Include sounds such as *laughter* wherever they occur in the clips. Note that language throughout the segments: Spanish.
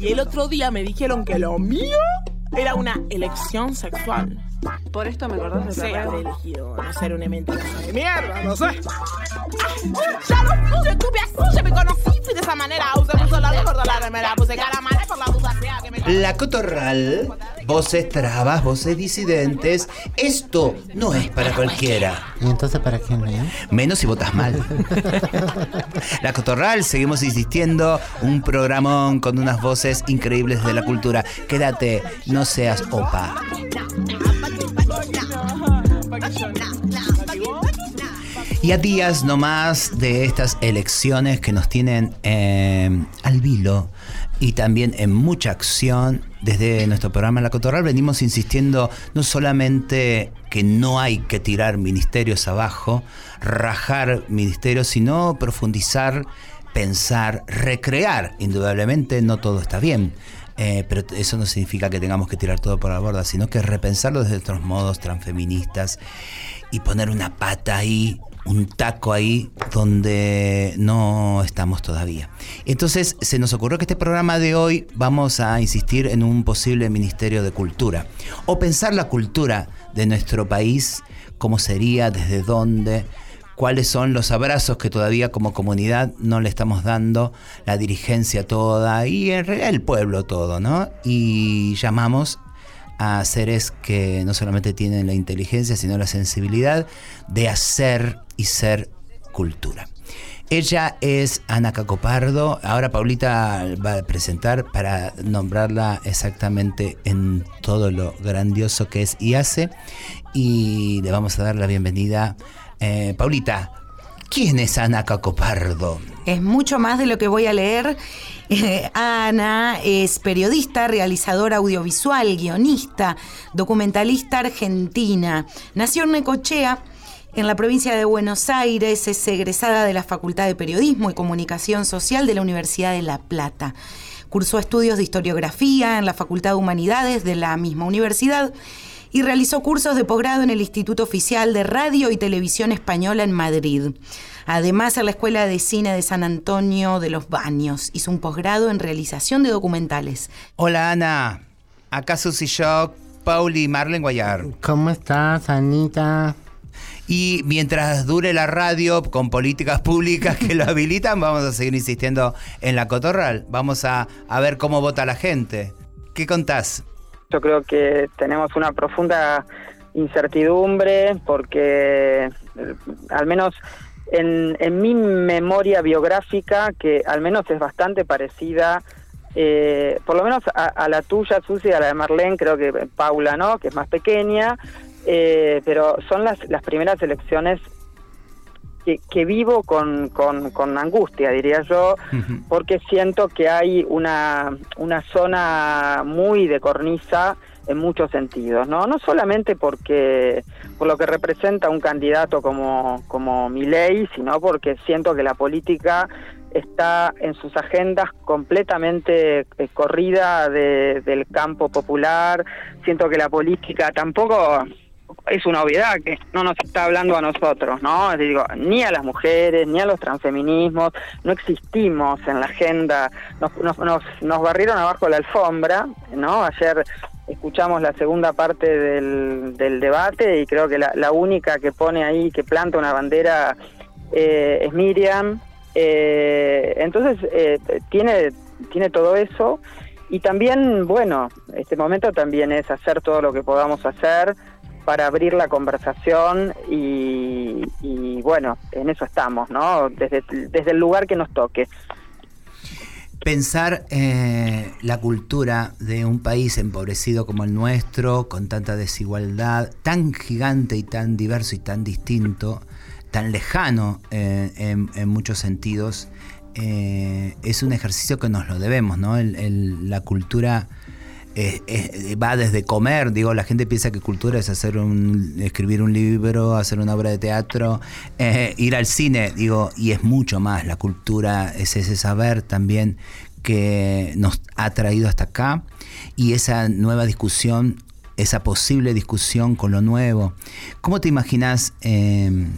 Y el otro día me dijeron que lo mío era una elección sexual. Por esto me acordás de la elegido no ser una mentira de mierda, no sé. Ya lo puse, tuve así, me conocí, fui de esa manera. Usé puso la gorda, la remera, puse cara mala por la duda sea que me La Cotorral, voces trabas, voces disidentes. Esto no es para cualquiera. ¿Y entonces para quién es? Menos si votas mal. La Cotorral, seguimos insistiendo, un programón con unas voces increíbles de la cultura. Quédate, no seas opa. Y a días nomás de estas elecciones que nos tienen eh, al vilo y también en mucha acción, desde nuestro programa La Cotorral venimos insistiendo no solamente que no hay que tirar ministerios abajo, rajar ministerios, sino profundizar, pensar, recrear. Indudablemente no todo está bien. Eh, pero eso no significa que tengamos que tirar todo por la borda, sino que repensarlo desde otros modos transfeministas y poner una pata ahí, un taco ahí donde no estamos todavía. Entonces se nos ocurrió que este programa de hoy vamos a insistir en un posible Ministerio de Cultura o pensar la cultura de nuestro país, cómo sería, desde dónde, cuáles son los abrazos que todavía como comunidad no le estamos dando, la dirigencia toda y en realidad el pueblo todo, ¿no? Y llamamos a seres que no solamente tienen la inteligencia, sino la sensibilidad de hacer y ser cultura. Ella es Ana Cacopardo. Ahora Paulita va a presentar para nombrarla exactamente en todo lo grandioso que es y hace. Y le vamos a dar la bienvenida. Eh, Paulita, ¿quién es Ana Cacopardo? Es mucho más de lo que voy a leer. Eh, Ana es periodista, realizadora audiovisual, guionista, documentalista argentina. Nació en Necochea, en la provincia de Buenos Aires, es egresada de la Facultad de Periodismo y Comunicación Social de la Universidad de La Plata. Cursó estudios de historiografía en la Facultad de Humanidades de la misma universidad y realizó cursos de posgrado en el Instituto Oficial de Radio y Televisión Española en Madrid. Además, en la Escuela de Cine de San Antonio de los Baños hizo un posgrado en realización de documentales. Hola Ana, acá Susy Shock, Pauli y Marlene Guayar. ¿Cómo estás, Anita? Y mientras dure la radio con políticas públicas que lo habilitan, vamos a seguir insistiendo en la cotorral. Vamos a, a ver cómo vota la gente. ¿Qué contás? Yo creo que tenemos una profunda incertidumbre porque eh, al menos en, en mi memoria biográfica, que al menos es bastante parecida, eh, por lo menos a, a la tuya, Susi, a la de Marlene, creo que Paula, ¿no? Que es más pequeña, eh, pero son las, las primeras elecciones que, que vivo con, con, con angustia, diría yo, porque siento que hay una, una zona muy de cornisa en muchos sentidos, ¿no? No solamente porque por lo que representa un candidato como, como Milei, sino porque siento que la política está en sus agendas completamente eh, corrida de- del campo popular, siento que la política tampoco es una obviedad que no nos está hablando a nosotros, ¿no? Ni a las mujeres, ni a los transfeminismos, no existimos en la agenda, nos, nos, nos, nos barrieron abajo la alfombra, ¿no? Ayer escuchamos la segunda parte del, del debate y creo que la, la única que pone ahí, que planta una bandera, eh, es Miriam. Eh, entonces, eh, tiene, tiene todo eso. Y también, bueno, este momento también es hacer todo lo que podamos hacer para abrir la conversación y, bueno, en eso estamos, ¿no? Desde, desde el lugar que nos toque. Pensar eh, la cultura de un país empobrecido como el nuestro, con tanta desigualdad, tan gigante y tan diverso y tan distinto, tan lejano eh, en, muchos sentidos, eh, es un ejercicio que nos lo debemos, ¿no? La cultura eh, eh, va desde comer, digo, la gente piensa que cultura es hacer un, escribir un libro, hacer una obra de teatro, eh, ir al cine, digo, y es mucho más, la cultura es ese saber también que nos ha traído hasta acá y esa nueva discusión, esa posible discusión con lo nuevo. ¿Cómo te imaginas eh,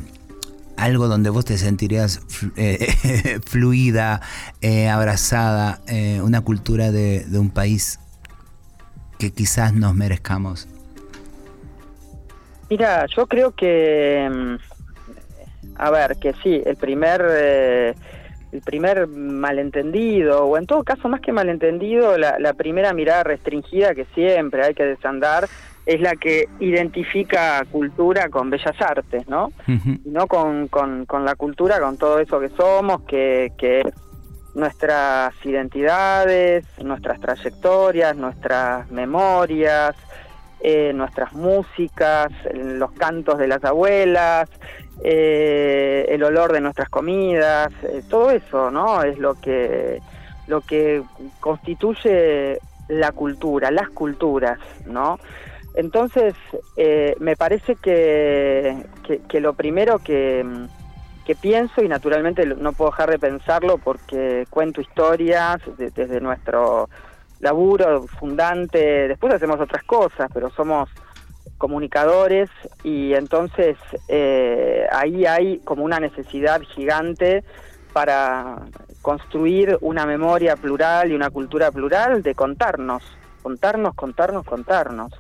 algo donde vos te sentirías eh, *laughs* fluida, eh, abrazada, una cultura de un país que quizás nos merezcamos? Mira, yo creo que, mm, a ver, que sí, el primer, eh, el primer malentendido, o en todo caso más que malentendido, la, la primera mirada restringida que siempre hay que desandar es la que identifica cultura con bellas artes, ¿no? Y no con, con, con la cultura, con todo eso que somos, que, que es nuestras identidades, nuestras trayectorias, nuestras memorias, eh, nuestras músicas, los cantos de las abuelas, eh, el olor de nuestras comidas, eh, todo eso, ¿no? Es lo que lo que constituye la cultura, las culturas, ¿no? Entonces, me parece que, que lo primero que, que pienso, y naturalmente no puedo dejar de pensarlo porque cuento historias de- desde nuestro laburo fundante, después hacemos otras cosas, pero somos comunicadores y entonces eh, ahí hay como una necesidad gigante para construir una memoria plural y una cultura plural de contarnos, contarnos, contarnos, contarnos.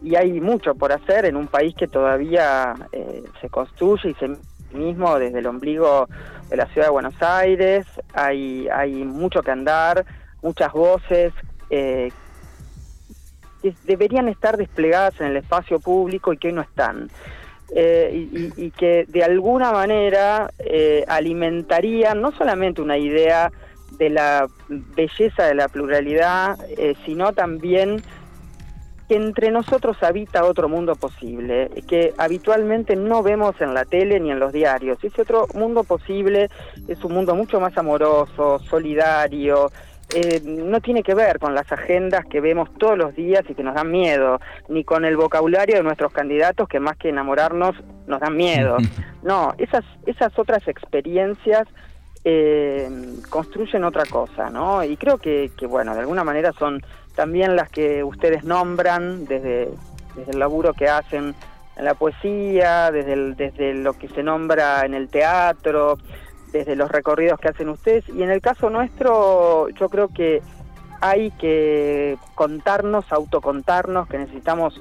Y hay mucho por hacer en un país que todavía eh, se construye y se mismo desde el ombligo de la ciudad de Buenos Aires. Hay, hay mucho que andar, muchas voces eh, que deberían estar desplegadas en el espacio público y que hoy no están. Eh, y, y- que de alguna manera eh, alimentarían no solamente una idea de la belleza de la pluralidad, eh, sino también que entre nosotros habita otro mundo posible, que habitualmente no vemos en la tele ni en los diarios. Ese otro mundo posible es un mundo mucho más amoroso, solidario, eh, no tiene que ver con las agendas que vemos todos los días y que nos dan miedo, ni con el vocabulario de nuestros candidatos que más que enamorarnos nos dan miedo. *laughs* No, esas, esas otras experiencias eh, construyen otra cosa, ¿no? Y creo que, que, bueno, de alguna manera son también las que ustedes nombran desde, desde el laburo que hacen en la poesía, desde, desde lo que se nombra en el teatro, desde los recorridos que hacen ustedes. Y en el caso nuestro, yo creo que hay que contarnos, autocontarnos, que necesitamos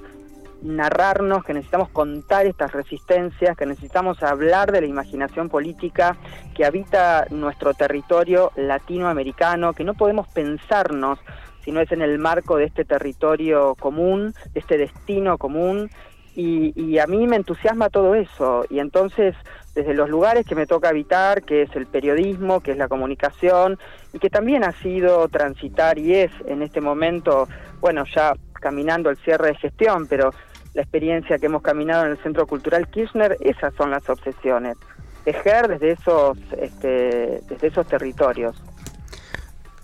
narrarnos, que necesitamos contar estas resistencias, que necesitamos hablar de la imaginación política que habita nuestro territorio latinoamericano, que no podemos pensarnos si no es en el marco de este territorio común, de este destino común, y, y a mí me entusiasma todo eso, y entonces desde los lugares que me toca habitar, que es el periodismo, que es la comunicación, y que también ha sido transitar y es en este momento, bueno, ya caminando el cierre de gestión, pero la experiencia que hemos caminado en el Centro Cultural Kirchner, esas son las obsesiones, tejer desde esos, este, desde esos territorios.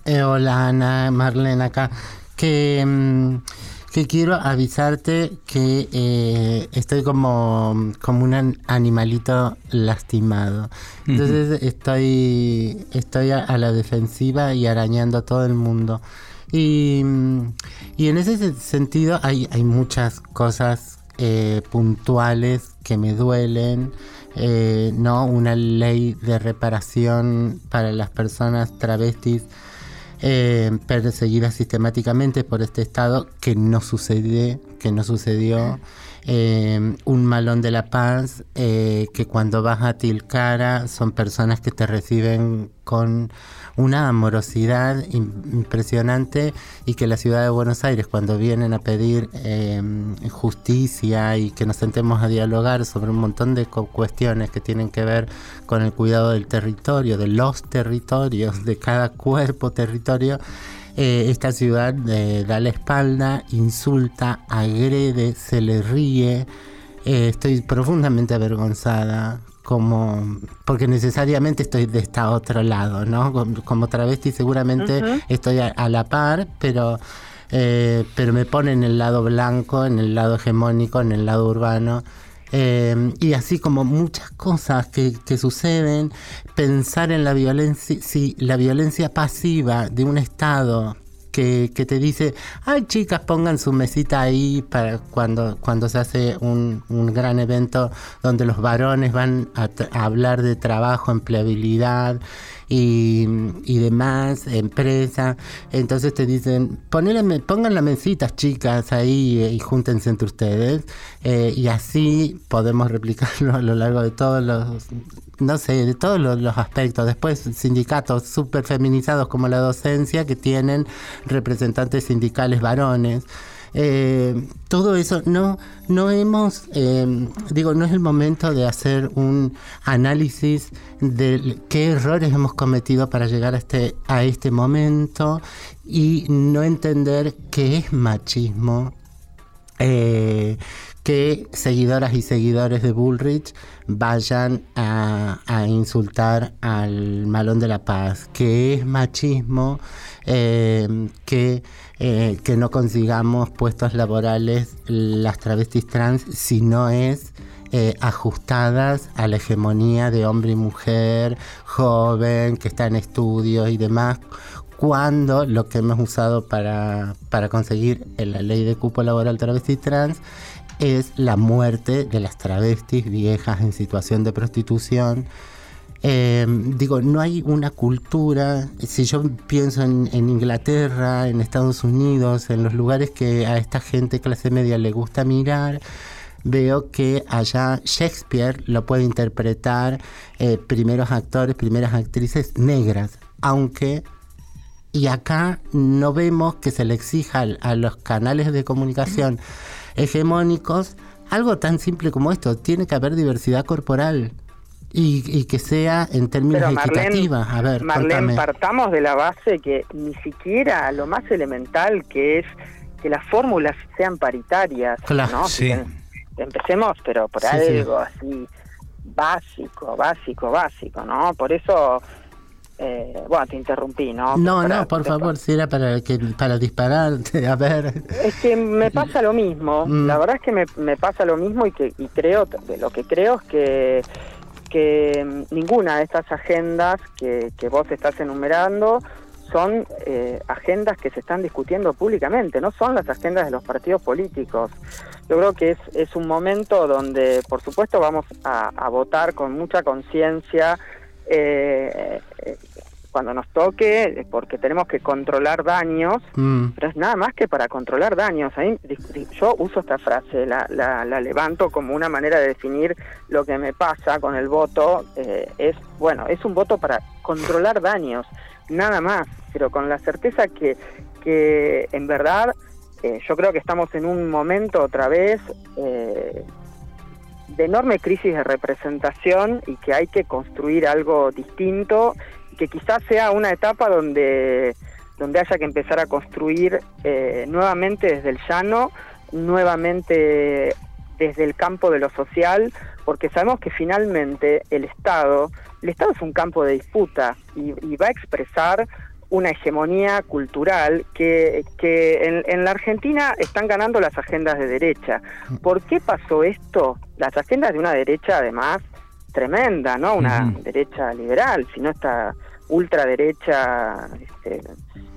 Eh, hola Ana, Marlene acá. Que, mm, que quiero avisarte que eh, estoy como, como un an- animalito lastimado. Entonces estoy, estoy a, a la defensiva y arañando a todo el mundo. Y, mm, y en ese se- sentido hay, hay muchas cosas eh, puntuales que me duelen. eh, no una ley de reparación para las personas travestis eh, perseguidas sistemáticamente por este Estado que no sucede, que no sucedió. Eh, un malón de la paz, eh, que cuando vas a Tilcara son personas que te reciben con una amorosidad im- impresionante y que la ciudad de Buenos Aires cuando vienen a pedir eh, justicia y que nos sentemos a dialogar sobre un montón de cu- cuestiones que tienen que ver con el cuidado del territorio, de los territorios, de cada cuerpo territorio, eh, esta ciudad eh, da la espalda, insulta, agrede, se le ríe. Eh, estoy profundamente avergonzada como porque necesariamente estoy de este otro lado, ¿no? Como, travesti seguramente estoy a, a la par, pero eh, pero me pone en el lado blanco, en el lado hegemónico, en el lado urbano. Eh, y así como muchas cosas que, que suceden, pensar en la violencia, si la violencia pasiva de un Estado que, que, te dice, ay chicas, pongan su mesita ahí para cuando, cuando se hace un, un gran evento donde los varones van a, a hablar de trabajo, empleabilidad y, y demás, empresa. Entonces te dicen, ponele, pongan las mesitas chicas ahí eh, y júntense entre ustedes. Eh, y así podemos replicarlo a lo largo de todos los, no sé, de todos los, los aspectos. Después sindicatos súper feminizados como la docencia que tienen representantes sindicales varones. Eh, todo eso no no hemos eh, digo no es el momento de hacer un análisis de qué errores hemos cometido para llegar a este a este momento y no entender qué es machismo eh, que seguidoras y seguidores de Bullrich vayan a, a, insultar al malón de la paz, que es machismo, eh, que, eh, que no consigamos puestos laborales las travestis trans si no es eh, ajustadas a la hegemonía de hombre y mujer, joven, que está en estudios y demás, cuando lo que hemos usado para, para conseguir en la ley de cupo laboral travesti trans es la muerte de las travestis viejas en situación de prostitución. Eh, digo, no hay una cultura, si yo pienso en, en, Inglaterra, en Estados Unidos, en los lugares que a esta gente clase media le gusta mirar, veo que allá Shakespeare lo puede interpretar eh, primeros actores, primeras actrices negras, aunque y acá no vemos que se le exija a los canales de comunicación hegemónicos algo tan simple como esto. Tiene que haber diversidad corporal. Y, y que sea en términos Pero Marlene, equitativas. A ver, Marlene, partamos de la base que ni siquiera lo más elemental que es que las fórmulas sean paritarias, Claro, ¿no? sí. Empecemos, pero por Sí, algo así básico, básico, básico, ¿no? Por eso, eh, bueno, te interrumpí, ¿no? No, Para- no, por te- favor, si era para, que, para dispararte, *laughs* a ver. Es que me pasa lo mismo, Mm. la verdad es que me, me pasa lo mismo y que y creo, lo que creo es que, que ninguna de estas agendas que, que vos estás enumerando son eh, agendas que se están discutiendo públicamente, no son las agendas de los partidos políticos. Yo creo que es, es un momento donde, por supuesto, vamos a, a votar con mucha conciencia eh, eh, cuando nos toque, porque tenemos que controlar daños, Mm, pero es nada más que para controlar daños. A mí, di- di- yo uso esta frase, la, la, la levanto como una manera de definir lo que me pasa con el voto. eh, es, bueno, es un voto para controlar daños, nada más, pero con la certeza que, que en verdad eh, yo creo que estamos en un momento otra vez eh, de enorme crisis de representación y que hay que construir algo distinto que quizás sea una etapa donde donde haya que empezar a construir eh, nuevamente desde el llano, nuevamente desde el campo de lo social, porque sabemos que finalmente el Estado, el Estado es un campo de disputa y, y va a expresar una hegemonía cultural que, que en, en la Argentina están ganando las agendas de derecha. ¿Por qué pasó esto? Las agendas de una derecha además tremenda, ¿no? Una derecha liberal, sino esta ultraderecha este,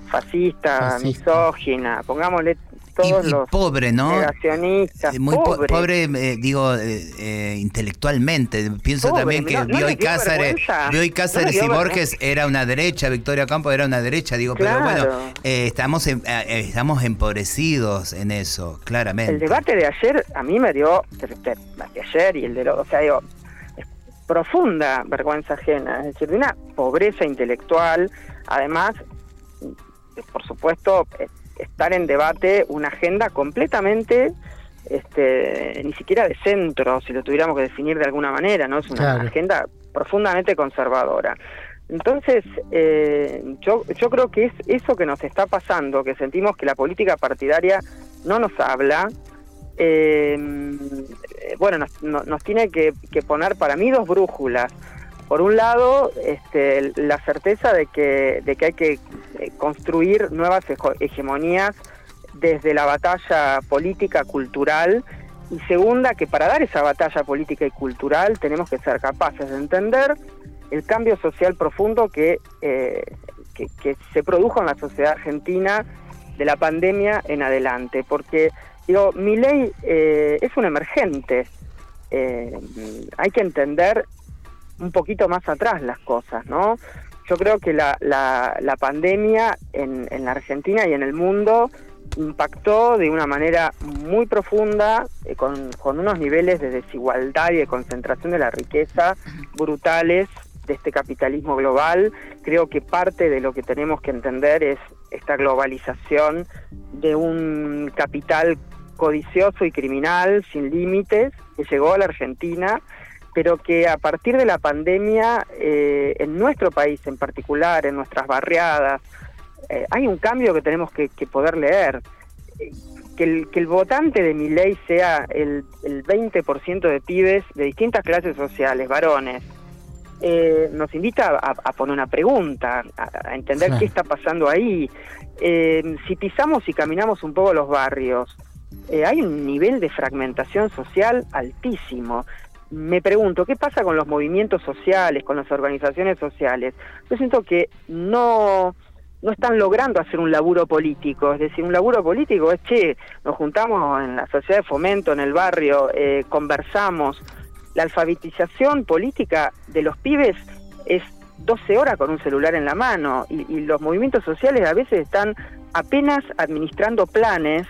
fascista, Fascista. misógina, pongámosle todos y los pobre, ¿no? negacionistas, Eh, Muy po- pobres. pobre, eh, digo, eh, eh, intelectualmente. Pienso Pobre, también que no- no Bioy dio Cáceres. Bioy No Cáceres y Borges era una derecha, Victoria Campos era una derecha, digo, Claro. pero bueno, eh, estamos, eh, estamos empobrecidos en eso, claramente. El debate de ayer a mí me dio, de, ayer y el de o sea, digo, profunda vergüenza ajena, es decir, de una pobreza intelectual, además, por supuesto, estar en debate una agenda completamente, este, ni siquiera de centro, si lo tuviéramos que definir de alguna manera, ¿no? Es una Claro. agenda profundamente conservadora. Entonces, eh, yo, yo creo que es eso que nos está pasando, que sentimos que la política partidaria no nos habla. Eh, bueno, nos, no- nos tiene que, poner para mí dos brújulas. Por un lado, este, la certeza de que, hay que eh, construir nuevas hegemonías desde la batalla política, cultural, y segunda, que para dar esa batalla política y cultural tenemos que ser capaces de entender el cambio social profundo que, eh, que se produjo en la sociedad argentina de la pandemia en adelante, porque digo, mi ley eh, es un emergente, eh, hay que entender un poquito más atrás las cosas, ¿no? Yo creo que la, la, pandemia en, en la Argentina y en el mundo impactó de una manera muy profunda, eh, con, con, unos niveles de desigualdad y de concentración de la riqueza brutales de este capitalismo global. Creo que parte de lo que tenemos que entender es esta globalización de un capital codicioso y criminal sin límites que llegó a la Argentina, pero que a partir de la pandemia eh, en nuestro país en particular, en nuestras barriadas, eh, hay un cambio que tenemos que, poder leer. Que el, que el votante de mi ley sea el, el 20% de pibes de distintas clases sociales, varones, eh, nos invita a, poner una pregunta, a, entender qué está pasando ahí. Eh, si pisamos y caminamos un poco los barrios, eh, hay un nivel de fragmentación social altísimo. Me pregunto, ¿qué pasa con los movimientos sociales, con las organizaciones sociales? Yo siento que no, no están logrando hacer un laburo político. Es decir, un laburo político es, che, nos juntamos en la sociedad de fomento, en el barrio, conversamos, la alfabetización política de los pibes es 12 horas con un celular en la mano y, los movimientos sociales a veces están apenas administrando planes,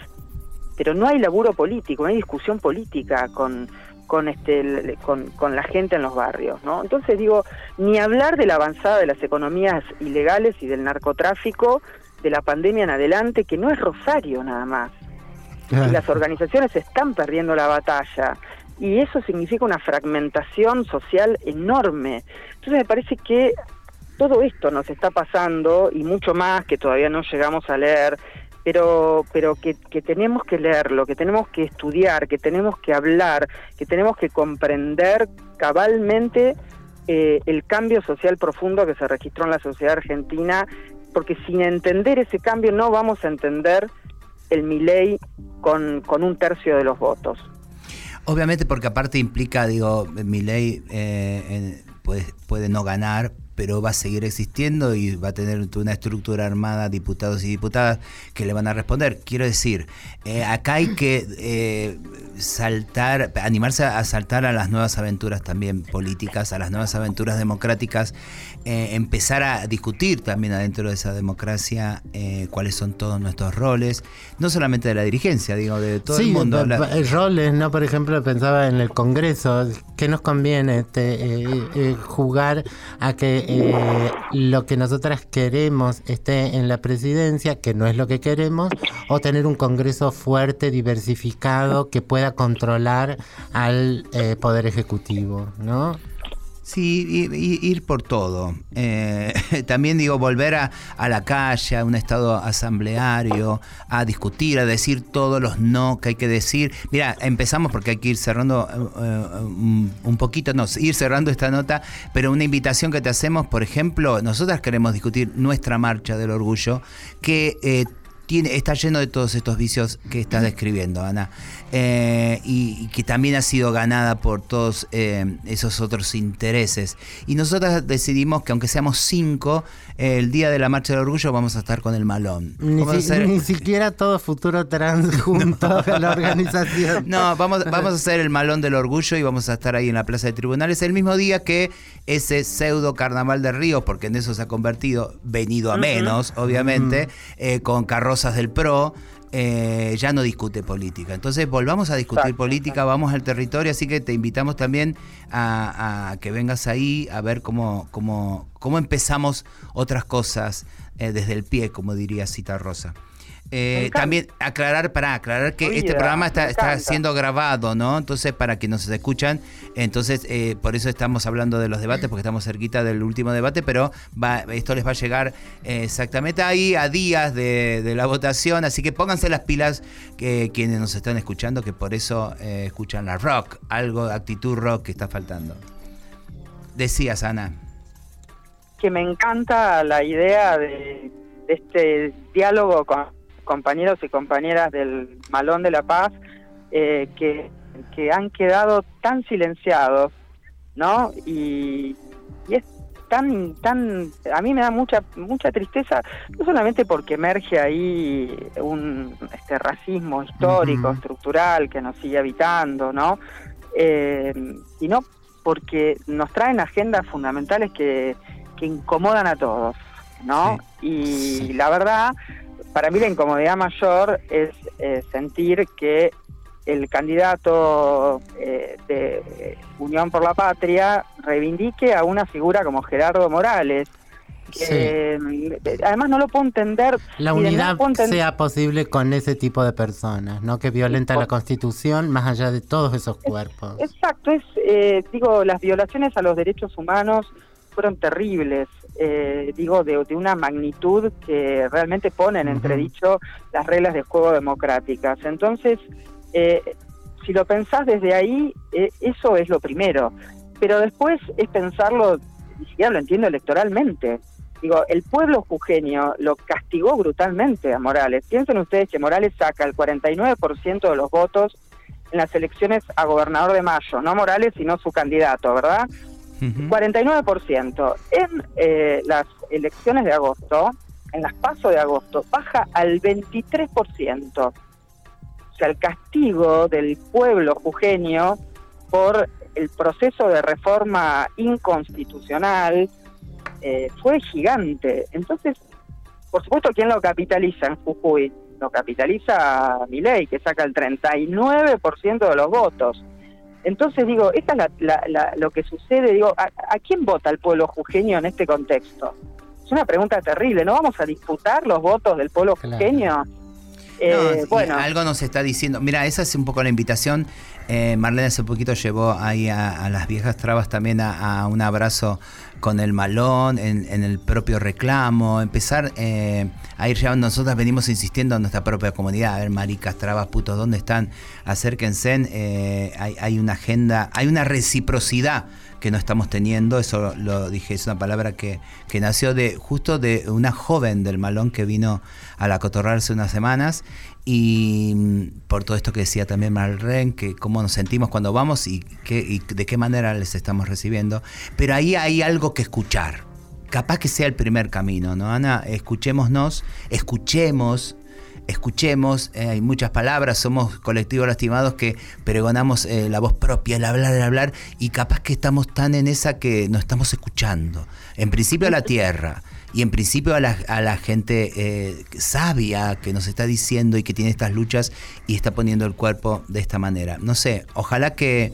pero no hay laburo político, no hay discusión política con, con, este, con, con, la gente en los barrios. ¿no? Entonces digo, ni hablar de la avanzada de las economías ilegales y del narcotráfico de la pandemia en adelante, que no es Rosario nada más. Y las organizaciones están perdiendo la batalla y eso significa una fragmentación social enorme. Entonces me parece que todo esto nos está pasando y mucho más que todavía no llegamos a leer, pero, pero que, que tenemos que leerlo, que tenemos que estudiar, que tenemos que hablar, que tenemos que comprender cabalmente eh, el cambio social profundo que se registró en la sociedad argentina, porque sin entender ese cambio no vamos a entender el Milei con, con un tercio de los votos. Obviamente porque aparte implica, digo, mi ley eh, puede no ganar, pero va a seguir existiendo y va a tener una estructura armada, diputados y diputadas que le van a responder. Quiero decir, eh, acá hay que eh, saltar, animarse a saltar a las nuevas aventuras también políticas, a las nuevas aventuras democráticas, eh, empezar a discutir también adentro de esa democracia cuáles son todos nuestros roles, no solamente de la dirigencia, digo, de todo el mundo. Roles, ¿no? Por ejemplo, pensaba en el Congreso, ¿qué nos conviene este, jugar a que eh, lo que nosotras queremos esté en la presidencia, que no es lo que queremos, o tener un Congreso fuerte, diversificado, que pueda controlar al eh, Poder Ejecutivo, ¿no? Sí, ir por todo. Eh, *laughs* también digo, volver a, la calle, a un estado asambleario, a discutir, a decir todos los no que hay que decir. Mira, empezamos porque hay que ir cerrando eh, un poquito, no, ir cerrando esta nota, pero una invitación que te hacemos, por ejemplo, nosotras queremos discutir nuestra marcha del orgullo, que eh, está lleno de todos estos vicios que estás describiendo, Ana, eh, y, que también ha sido ganada por todos eh, esos otros intereses. Y nosotros decidimos que aunque seamos cinco, el día de la Marcha del Orgullo vamos a estar con el malón. Ni, siquiera todo futuro trans *laughs* junto a la organización. No, vamos, vamos a hacer el malón del orgullo y vamos a estar ahí en la Plaza de Tribunales el mismo día que ese pseudo carnaval de Río, porque en eso se ha convertido, venido a menos, obviamente, eh, con carrozas del PRO. Eh, ya no discute política. Entonces volvamos a discutir política, vamos al territorio, así que te invitamos también a, que vengas ahí a ver cómo, cómo, cómo empezamos otras cosas eh, desde el pie, como diría Cita Rosa. Eh, también aclarar, para aclarar que este programa está, está, siendo grabado, ¿no? Entonces, para que nos escuchan, entonces, eh, por eso estamos hablando de los debates, porque estamos cerquita del último debate, pero va, esto les va a llegar eh, exactamente ahí, a días de, la votación, así que pónganse las pilas que quienes nos están escuchando, que por eso escuchan la rock, algo de actitud rock que está faltando. Decías, Ana. Que me encanta la idea de este diálogo con compañeros y compañeras del Malón de la Paz eh, que, que, han quedado tan silenciados, ¿no? Y, es tan, tan, a mí me da mucha, mucha tristeza, no solamente porque emerge ahí un este racismo histórico, estructural que nos sigue habitando, ¿no? Eh, sino porque nos traen agendas fundamentales que, que incomodan a todos, ¿no? Y la verdad, para mí la incomodidad mayor es eh, sentir que el candidato eh, de Unión por la Patria reivindique a una figura como Gerardo Morales. Que, mm, Además no lo puedo entender. La unidad sea posible con ese tipo de personas, ¿no? Que violenta la Constitución más allá de todos esos cuerpos. Exacto, es, eh, digo, las violaciones a los derechos humanos fueron terribles, eh, digo, de, una magnitud que realmente ponen en entredicho las reglas de juego democráticas. Entonces, eh, si lo pensás desde ahí, eh, eso es lo primero. Pero después es pensarlo, ni siquiera lo entiendo electoralmente. Digo, el pueblo jujeño lo castigó brutalmente a Morales. Piensen ustedes que Morales saca el 49% de los votos en las elecciones a gobernador de mayo, no Morales, sino su candidato, ¿verdad? 49%. En eh, las elecciones de agosto, en las pasos de agosto, baja al 23% sea, el castigo del pueblo jujeño por el proceso de reforma inconstitucional eh, fue gigante. Entonces, por supuesto, ¿quién lo capitaliza en Jujuy? Lo capitaliza Milei, que saca el 39% de los votos. Entonces digo, esta es la, lo que sucede, digo, ¿a, quién vota el pueblo jujeño en este contexto? Es una pregunta terrible, ¿no vamos a disputar los votos del pueblo jujeño? Eh, bueno. Algo nos está diciendo. Mira, esa es un poco la invitación. Eh, Marlene hace poquito llevó ahí a, las viejas trabas también a, un abrazo con el malón, en, el propio reclamo, empezar eh, a ir llevando. Nosotras venimos insistiendo en nuestra propia comunidad. A ver, maricas, trabas, putos, ¿dónde están? Acérquense. Eh, hay, hay una agenda, hay una reciprocidad que no estamos teniendo. Eso lo dije, es una palabra que, que nació de justo de una joven del Malón que vino a la Cotorral hace unas semanas y mm, por todo esto que decía también Malren, que cómo nos sentimos cuando vamos y, qué, y de qué manera les estamos recibiendo. Pero ahí hay algo que escuchar. Capaz que sea el primer camino, ¿no, Ana? Escuchémonos, escuchemos escuchemos, eh, hay muchas palabras, somos colectivos lastimados que pregonamos eh, la voz propia, el hablar, el hablar, y capaz que estamos tan en esa que no estamos escuchando. En principio a la tierra, y en principio a la, gente eh, sabia que nos está diciendo y que tiene estas luchas y está poniendo el cuerpo de esta manera. No sé, ojalá que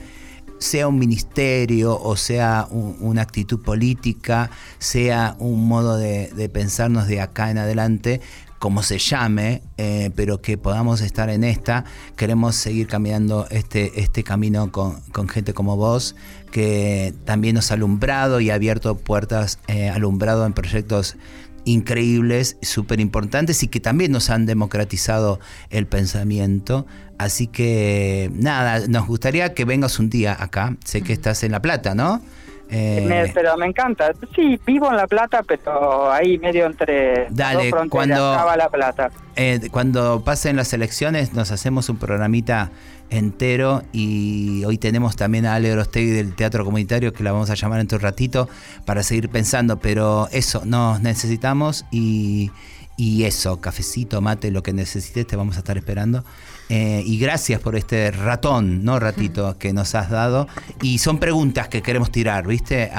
sea un ministerio o sea una actitud política, sea un modo de pensarnos de acá en adelante, como se llame, eh, pero que podamos estar en esta. Queremos seguir caminando este, este camino con, gente como vos, que también nos ha alumbrado y ha abierto puertas, eh, alumbrado en proyectos increíbles, súper importantes y que también nos han democratizado el pensamiento. Así que nada, nos gustaría que vengas un día acá. Sé que estás en La Plata, ¿no? Eh, pero me encanta. Sí, vivo en La Plata, pero ahí medio entre dale, dos cuando, La Plata. Eh, cuando pasen las elecciones nos hacemos un programita entero y hoy tenemos también a Ale Orostegui del Teatro Comunitario que la vamos a llamar en un ratito para seguir pensando, pero eso, nos necesitamos y, y eso, cafecito, mate, lo que necesites, te vamos a estar esperando. Eh, y gracias por este ratón, ¿no? Ratito que nos has dado. Y son preguntas que queremos tirar, ¿viste?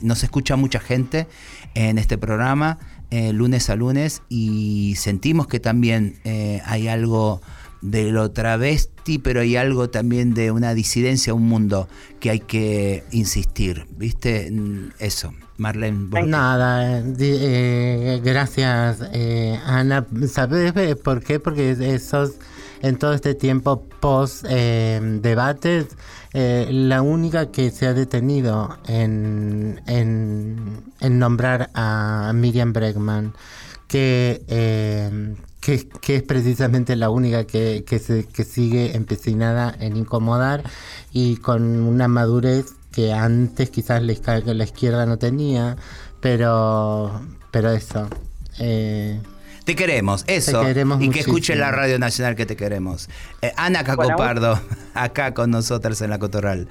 nos escucha mucha gente en este programa, eh, lunes a lunes, y sentimos que también eh, hay algo de lo travesti, pero hay algo también de una disidencia, un mundo que hay que insistir, ¿viste? Eso. Marlene. Nada, gracias Ana. ¿Sabes por qué? Porque esos en todo este tiempo post eh, debates, eh, la única que se ha detenido en, en, nombrar a Miriam Bregman, que, eh, que, es precisamente la única que, que, se, que sigue empecinada en incomodar y con una madurez que antes quizás la izquierda no tenía, pero, pero eso. Eh, te queremos, eso. y que escuche la Radio Nacional que te queremos. Eh, Ana Cacopardo, acá con nosotras en la Cotorral.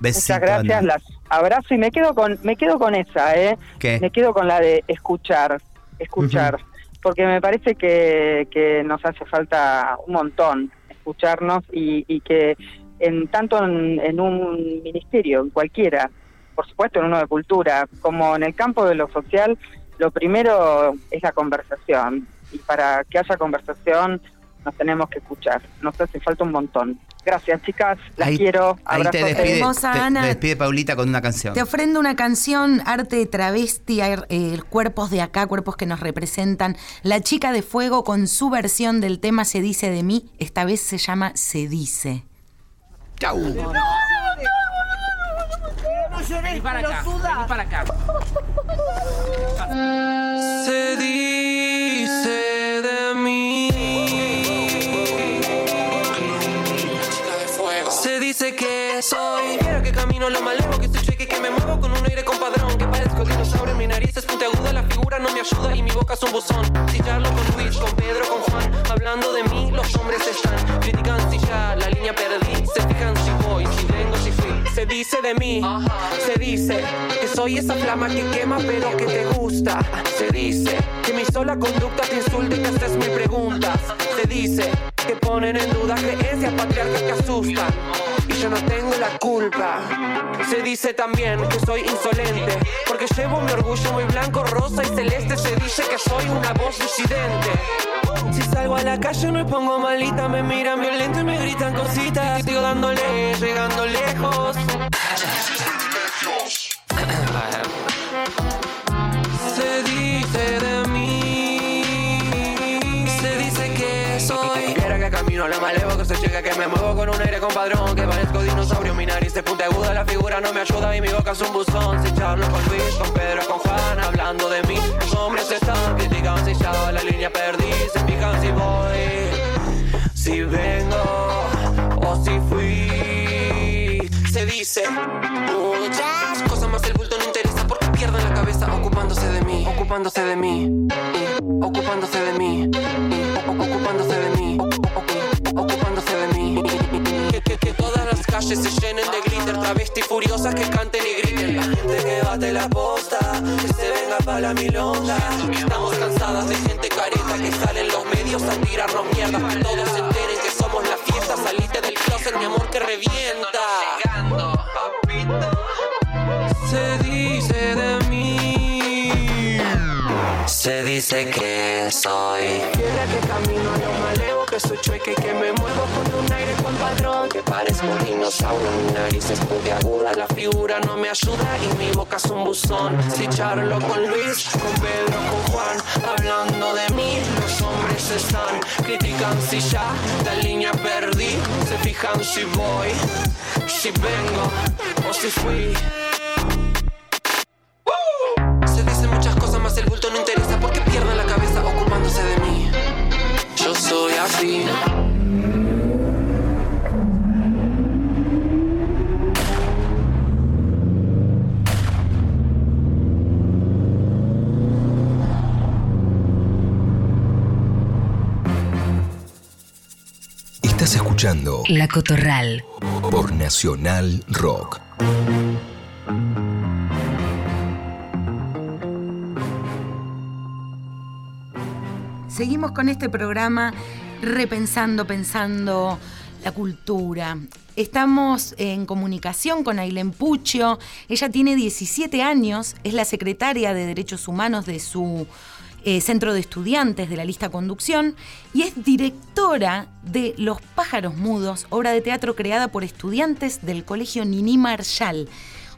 Besito, Muchas gracias, Ana. las abrazo y me quedo con me quedo con esa, ¿eh? ¿Qué? Me quedo con la de escuchar, escuchar, porque me parece que, que nos hace falta un montón escucharnos y, y que en tanto en, en un ministerio, en cualquiera, por supuesto en uno de cultura, como en el campo de lo social, lo primero es la conversación y para que haya conversación nos tenemos que escuchar, nos hace falta un montón. Gracias chicas, las Ahí- quiero, Ahí te despide, Hermosa, te- Ana. te despide Paulita con una canción. Te ofrendo una canción, arte de travesti, eh, cuerpos de acá, cuerpos que nos representan. La chica de fuego con su versión del tema Se dice de mí, esta vez se llama Se dice. Chau. Vení para acá, vení para acá. Se dice de mí. Se dice que soy. Quiero que camino lo malevo, que soy cheque, que me muevo con un aire compadrón. Que parezco dinosaurio, mi nariz es puntiaguda, la figura no me ayuda y mi boca es un buzón. Si charlo con Luis, con Pedro, con Juan, hablando de mí, los hombres están. Critican si ya la línea perdí, se fijan si voy, si. Se dice de mí, se dice que soy esa flama que quema pero que te gusta. Se dice que mi sola conducta te insulta y te haces mil preguntas. Se dice que ponen en duda creencias patriarcas que asustan. Y yo no tengo la culpa. Se dice también que soy insolente, porque llevo mi orgullo muy blanco, rosa y celeste. Se dice que soy una voz disidente. Si salgo a la calle me pongo malita, me miran violento y me gritan cositas. Sigo dándole, llegando lejos. Se dice de camino lo malevo, que se llega, que me muevo con un aire compadrón. Que parezco dinosaurio, mi nariz es puntiaguda, la figura no me ayuda y mi boca es un buzón. Si charlo con Luis, con Pedro, con Juan, hablando de mí. Los hombres están critican si ya la línea perdí, se fijan si voy, si vengo o si fui. Se dice muchas cosas más el bulto no interesa porque pierden la cabeza ocupándose de mí, ocupándose de mí, ocupándose de mí, ocupándose de mí, ocupándose de mí. Que, que, que todas las calles se llenen de glitter, travestis furiosas que canten y griten. La gente que bate la posta, que se venga para la milonga. Estamos cansadas de gente careta que sale en los medios a tirarnos mierda. Que todos se enteren que somos la fiesta. Salite del closet, mi amor, que revienta. Se dice de mí. Se dice que soy. Que camino a soy chueque, que me muevo con un aire con patrón. Que parezco un dinosaurio, mi nariz es puntiaguda, la figura no me ayuda y mi boca es un buzón. Si charlo con Luis, con Pedro, con Juan, hablando de mí, los hombres están. Critican si ya la línea perdí, se fijan si voy, si vengo o si fui. Así. Estás escuchando La Cotorral. por Nacional Rock. Seguimos con este programa repensando, pensando la cultura. Estamos en comunicación con Ailén Puccio. Ella tiene 17 años, es la secretaria de Derechos Humanos de su eh, centro de estudiantes de la lista Conducción y es directora de Los Pájaros Mudos, obra de teatro creada por estudiantes del Colegio Nini Marshall.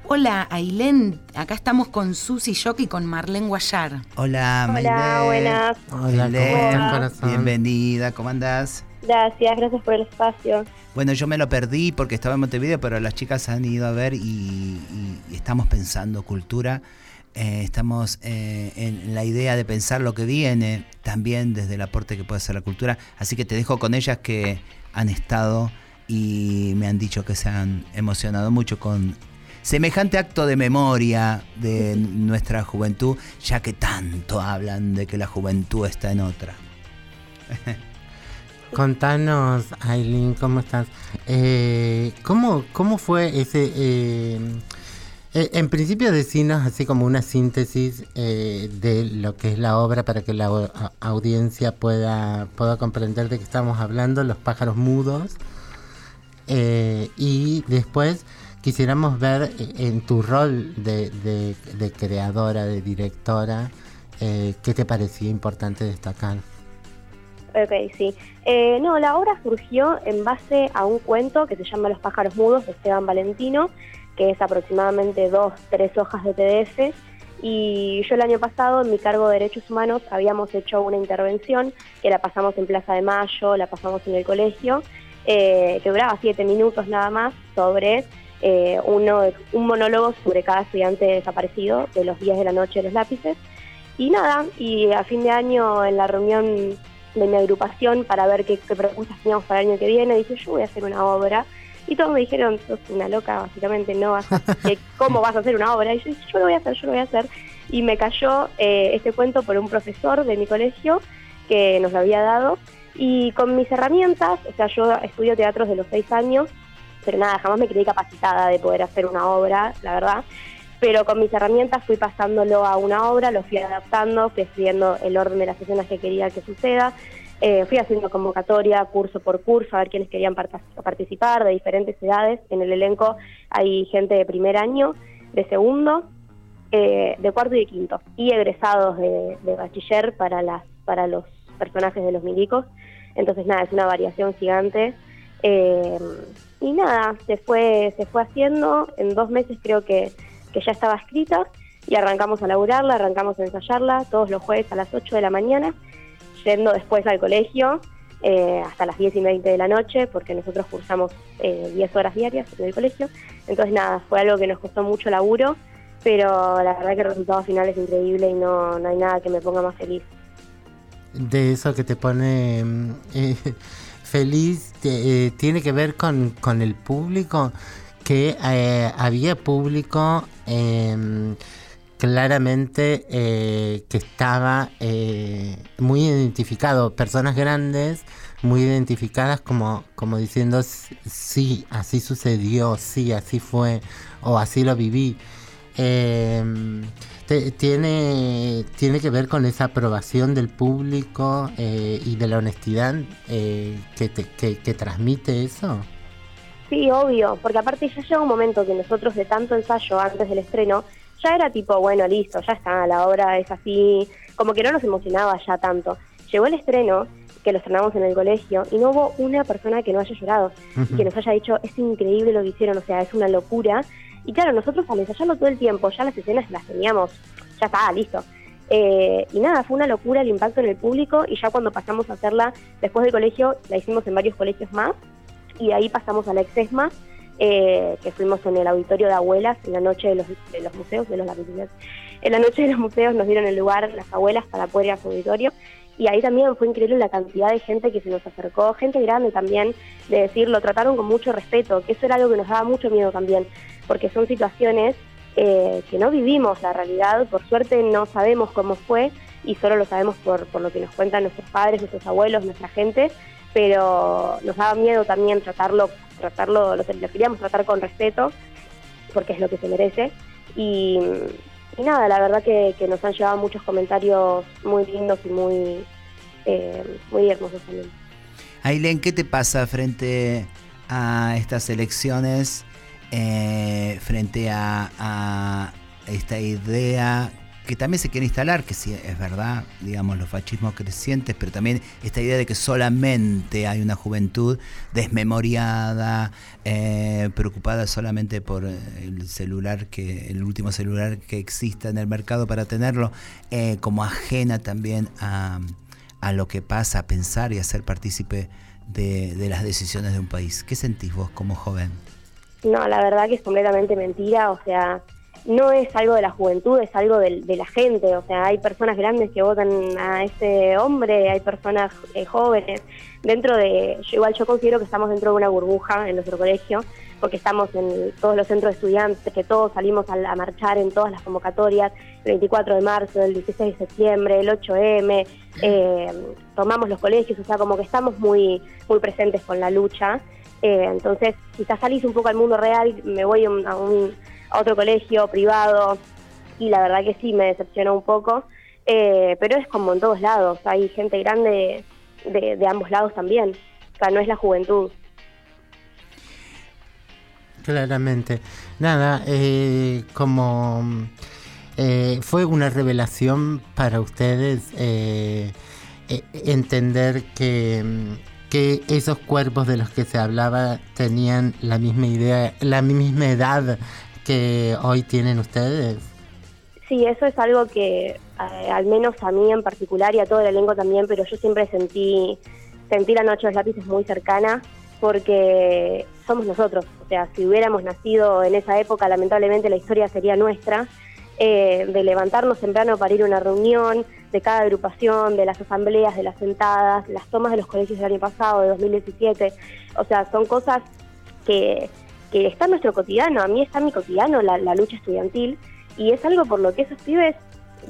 Hola, Ailén. Acá estamos con Susi Shock y con Marlene Guayar. Hola, Hola, Maile. buenas. Hola, Maile. ¿cómo estás, corazón? Bienvenida, ¿cómo andás? Gracias, gracias por el espacio. Bueno, yo me lo perdí porque estaba en Montevideo, pero las chicas han ido a ver y, y- y estamos pensando cultura. Eh, estamos eh, en la idea de pensar lo que viene, también desde el aporte que puede hacer la cultura. Así que te dejo con ellas que han estado y me han dicho que se han emocionado mucho con semejante acto de memoria de nuestra juventud, ya que tanto hablan de que la juventud está en otra. *laughs* Contanos, Aileen, ¿cómo estás? Eh, ¿cómo, ¿Cómo fue ese... eh, eh, en principio decinos así como una síntesis de lo que es la obra para que la audiencia pueda, pueda comprender de qué estamos hablando, Los pájaros mudos. Y después quisiéramos ver eh, en tu rol de, creadora, de directora, eh, qué te parecía importante destacar. Ok, sí. Eh, no, la obra surgió en base a un cuento que se llama Los pájaros mudos de Esteban Valentino, que es aproximadamente dos, tres hojas de PDF. Y yo el año pasado, en mi cargo de Derechos Humanos, habíamos hecho una intervención que la pasamos en Plaza de Mayo, la pasamos en el colegio, que duraba siete minutos nada más, sobre eh, uno, un monólogo sobre cada estudiante desaparecido de los días de la noche de los lápices. Y nada, y a fin de año en la reunión de mi agrupación para ver qué, qué propuestas teníamos para el año que viene, dije yo voy a hacer una obra. Y todos me dijeron, sos una loca, básicamente, no vas a, *laughs* ¿cómo vas a hacer una obra? Y yo dije, yo lo voy a hacer, yo lo voy a hacer. Y me cayó eh, este cuento por un profesor de mi colegio que nos lo había dado. Y con mis herramientas, o sea, yo estudio teatro desde los seis años, pero nada, jamás me creí capacitada de poder hacer una obra, la verdad. Pero con mis herramientas fui pasándolo a una obra, lo fui adaptando, fui escribiendo el orden de las escenas que quería que suceda, eh, fui haciendo convocatoria curso por curso a ver quiénes querían participar de diferentes edades. En el elenco hay gente de primer año, de segundo, eh, de cuarto y de quinto, y egresados de, de bachiller para, las, para los personajes de los milicos. Entonces, nada, es una variación gigante. Eh, y nada, se fue, se fue haciendo. En dos meses creo que, que ya estaba escrita y arrancamos a laburarla, arrancamos a ensayarla todos los jueves a las 8 de la mañana, yendo después al colegio eh, hasta las 10 y 20 de la noche, porque nosotros cursamos eh, 10 horas diarias en el colegio. Entonces, nada, fue algo que nos costó mucho laburo, pero la verdad que el resultado final es increíble y no, no hay nada que me ponga más feliz. de eso que te pone mm, eh, feliz eh, tiene que ver con, con el público que eh, había público em, claramente eh, que estaba muy identificado. Personas grandes muy identificadas como como diciendo "S- sí así sucedió sí así fue o así lo viví Em, te- tiene, tiene que ver con esa aprobación del público eh, y de la honestidad eh, que, te- que, que transmite eso. Sí, obvio, porque aparte ya llega un momento que nosotros de tanto ensayo antes del estreno, ya era tipo, bueno, listo, ya está, la obra es así, como que no nos emocionaba ya tanto. Llegó el estreno, que lo estrenamos en el colegio, y no hubo una persona que no haya llorado, y que nos haya dicho, es increíble lo que hicieron, o sea, es una locura. Y claro, nosotros al ensayarlo todo el tiempo, ya las escenas las teníamos, ya está, listo. Eh, y nada, fue una locura el impacto en el público, y ya cuando pasamos a hacerla después del colegio, la hicimos en varios colegios más, y de ahí pasamos a la Exesma, eh, que fuimos en el auditorio de abuelas en la noche de los, de los museos, de los. En la noche de los museos nos dieron el lugar las abuelas para poder ir a su auditorio y ahí también fue increíble la cantidad de gente que se nos acercó, gente grande también, de decir, lo trataron con mucho respeto, que eso era algo que nos daba mucho miedo también, porque son situaciones eh, que no vivimos la realidad, por suerte no sabemos cómo fue y solo lo sabemos por, por lo que nos cuentan nuestros padres, nuestros abuelos, nuestra gente, pero nos daba miedo también tratarlo, tratarlo, lo, lo queríamos tratar con respeto, porque es lo que se merece. Y, y nada, la verdad que, nos han llevado muchos comentarios muy lindos y muy, eh, muy hermosos también. Ailén, ¿qué te pasa frente a estas elecciones, eh, frente a esta idea que también se quiere instalar, que sí es verdad, digamos, los fascismos crecientes, pero también esta idea de que solamente hay una juventud desmemoriada, eh, preocupada solamente por el celular, que el último celular que exista en el mercado para tenerlo, eh, como ajena también a, a lo que pasa, a pensar y a ser partícipe de, de las decisiones de un país. ¿Qué sentís vos como joven? No, la verdad que es completamente mentira, o sea, no es algo de la juventud, es algo de, de la gente. O sea, hay personas grandes que votan a ese hombre, hay personas eh, jóvenes. Dentro de, yo igual yo considero que estamos dentro de una burbuja en nuestro colegio, porque estamos en todos los centros de estudiantes, que todos salimos a, a marchar en todas las convocatorias, el 24 de marzo, el 16 de septiembre, el 8M, eh, tomamos los colegios, o sea, como que estamos muy, muy presentes con la lucha. Eh, entonces, quizás salís un poco al mundo real, me voy a un, a un- otro colegio privado y la verdad que sí me decepcionó un poco, Eh, pero es como en todos lados, hay gente grande de, de ambos lados también, o sea, no es la juventud. Claramente. Nada, eh, como eh, fue una revelación para ustedes eh, eh, entender que, que esos cuerpos de los que se hablaba tenían la misma idea, la misma edad que hoy tienen ustedes. Sí, eso es algo que eh, al menos a mí en particular y a todo el elenco también, pero yo siempre sentí, sentí la Noche de los Lápices muy cercana porque somos nosotros. O sea, si hubiéramos nacido en esa época, lamentablemente la historia sería nuestra. eh, de levantarnos temprano para ir a una reunión, de cada agrupación, de las asambleas, de las sentadas, las tomas de los colegios del año pasado, de 2017. O sea, son cosas que, que está en nuestro cotidiano. A mí está en mi cotidiano la, la lucha estudiantil y es algo por lo que esos pibes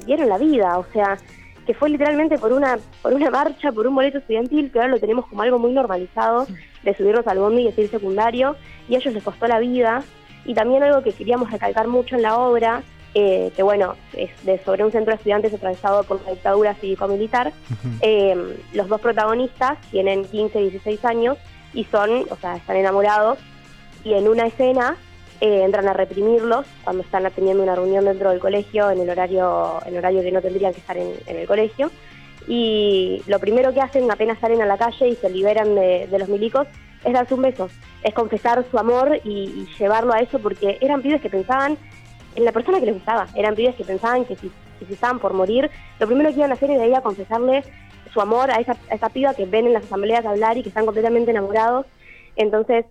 dieron la vida. O sea, que fue literalmente por una por una marcha, por un boleto estudiantil, que ahora lo tenemos como algo muy normalizado, de subirnos al bondi y decir secundario, y a ellos les costó la vida. Y también algo que queríamos recalcar mucho en la obra, eh, que bueno, es de sobre un centro de estudiantes atravesado por la dictadura cívico-militar. Eh, los dos protagonistas tienen 15 y 16 años y son, o sea, están enamorados y en una escena eh, entran a reprimirlos cuando están teniendo una reunión dentro del colegio en el horario, en horario que no tendrían que estar en, el colegio. Y lo primero que hacen apenas salen a la calle y se liberan de, los milicos es darse un beso, es confesar su amor y, llevarlo a eso porque eran pibes que pensaban en la persona que les gustaba, eran pibes que pensaban que si, que si estaban por morir, lo primero que iban a hacer era ir a confesarle su amor a esa, a esa piba que ven en las asambleas hablar y que están completamente enamorados. Entonces,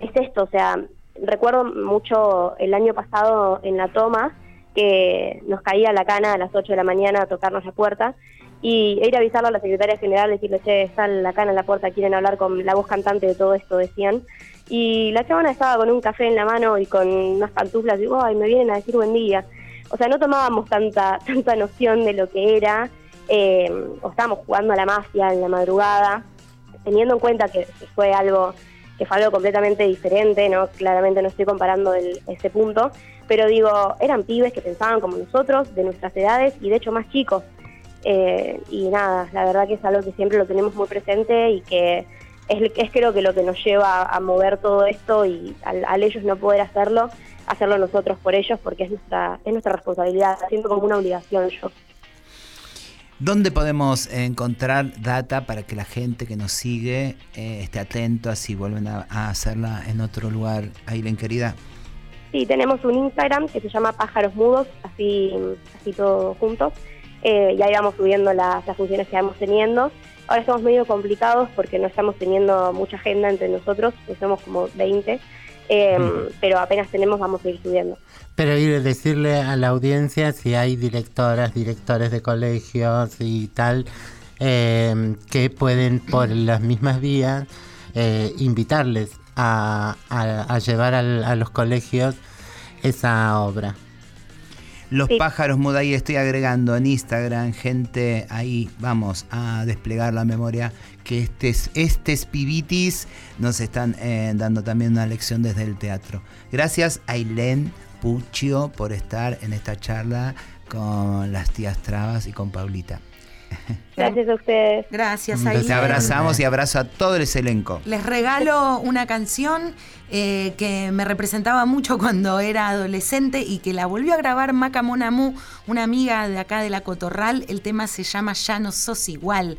es esto, o sea, recuerdo mucho el año pasado en la toma que nos caía la cana a las 8 de la mañana a tocarnos la puerta y ir a avisarlo a la secretaria general, decirle, che, está la cana en la puerta, quieren hablar con la voz cantante de todo esto, decían. Y la chavana estaba con un café en la mano y con unas pantuflas y digo, ay, me vienen a decir buen día. O sea, no tomábamos tanta, tanta noción de lo que era, eh, o estábamos jugando a la mafia en la madrugada, teniendo en cuenta que, que fue algo que fue algo completamente diferente, no claramente no estoy comparando el- ese punto, pero digo, eran pibes que pensaban como nosotros, de nuestras edades y de hecho más chicos. Eh, y nada, la verdad que es algo que siempre lo tenemos muy presente y que es, creo que lo que nos lleva a mover todo esto y al, al ellos no poder hacerlo, hacerlo nosotros por ellos porque es nuestra, es nuestra responsabilidad, siento como una obligación yo. ¿Dónde podemos encontrar data para que la gente que nos sigue eh, esté atento así vuelven a, a hacerla en otro lugar, Aileen querida? Sí, tenemos un Instagram que se llama Pájaros Mudos, así, así todos juntos. Eh, y ahí vamos subiendo las, funciones que vamos teniendo. Ahora estamos medio complicados porque no estamos teniendo mucha agenda entre nosotros, que somos como 20, eh, pero apenas tenemos vamos a ir subiendo. Pero ir a decirle a la audiencia si hay directoras, directores de colegios y tal, eh, que pueden por las mismas vías eh, invitarles a, a- a llevar al- a los colegios esa obra. Los Sí. pájaros ahí estoy agregando en Instagram, gente, ahí vamos a desplegar la memoria que estes, estes pibitis nos están eh, dando también una lección desde el teatro. Gracias Ailén Puccio por estar en esta charla con las tías Trabas y con Paulita. Gracias a ustedes. Gracias, ahí. Te abrazamos y abrazo a todo ese elenco. Les regalo una canción eh, que me representaba mucho cuando era adolescente y que la volvió a grabar Maca Monamu, una amiga de acá de la Cotorral. El tema se llama Ya no sos igual.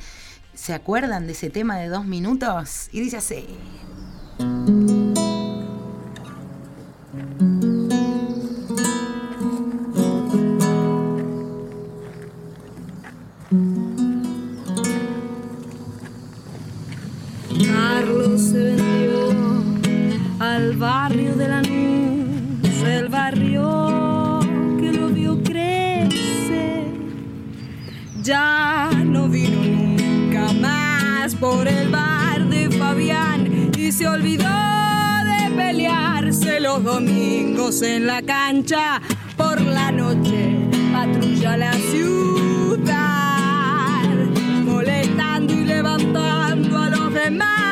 ¿Se acuerdan de ese tema de dos minutos? Y dice así. Los domingos en la cancha. Por la noche patrulla la ciudad, molestando y levantando a los demás.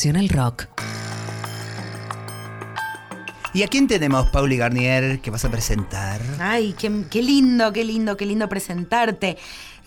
Nacional Rock. ¿Y a quién tenemos, Pauli Garnier, que vas a presentar? Ay, qué, qué lindo, qué lindo, qué lindo presentarte.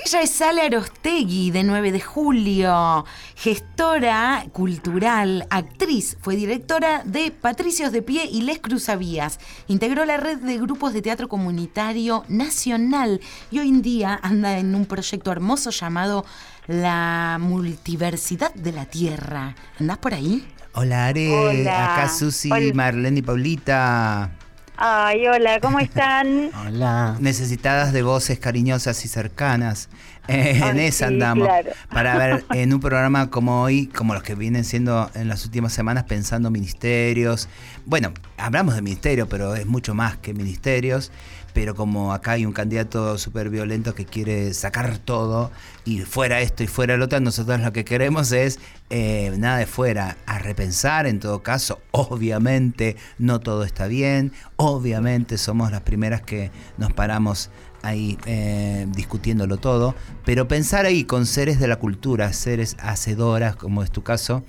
Ella es Sale Arostegui, de 9 de julio, gestora cultural, actriz, fue directora de Patricios de Pie y Les Cruzavías. Integró la red de grupos de teatro comunitario nacional y hoy en día anda en un proyecto hermoso llamado La Multiversidad de la Tierra. ¿Andás por ahí? Hola, Are. Hola. Acá Susi, Hola. Marlene y Paulita. Ay, hola, ¿cómo *laughs* están? Hola. Necesitadas de voces cariñosas y cercanas. Eh, *laughs* en esa sí, andamos. claro. Para ver *laughs* en un programa como hoy, como los que vienen siendo en las últimas semanas, pensando ministerios. Bueno, hablamos de ministerio, pero es mucho más que ministerios. Pero como acá hay un candidato súper violento que quiere sacar todo y fuera esto y fuera lo otro, nosotros lo que queremos es eh, nada de fuera, a repensar en todo caso. Obviamente no todo está bien, obviamente somos las primeras que nos paramos ahí eh, discutiéndolo todo, pero pensar ahí con seres de la cultura, seres hacedoras, como es tu caso,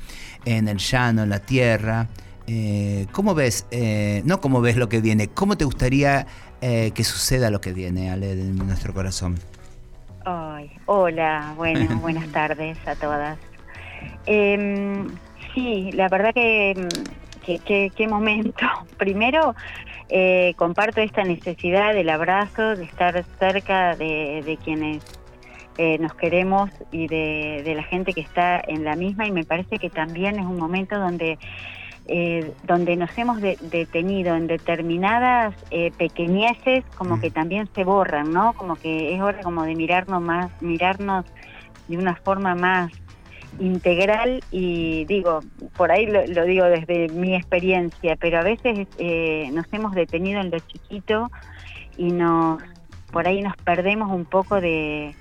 en el llano, en la tierra. eh, ¿Cómo ves, eh, no cómo ves lo que viene, cómo te gustaría eh, que suceda lo que viene, Ale, de nuestro corazón? Ay, hola, bueno, *laughs* buenas tardes a todas. Em, sí, la verdad que, em, que, que- qué momento. *laughs* Primero, eh, comparto esta necesidad del abrazo, de estar cerca de, de quienes eh, nos queremos y de, de la gente que está en la misma y me parece que también es un momento donde eh, donde nos hemos de- detenido en determinadas eh, pequeñeces como Mm. que también se borran, ¿no? Como que es hora como de mirarnos más, mirarnos de una forma más integral y digo, por ahí lo, lo digo desde mi experiencia, pero a veces eh, nos hemos detenido en lo chiquito y nos por ahí nos perdemos un poco de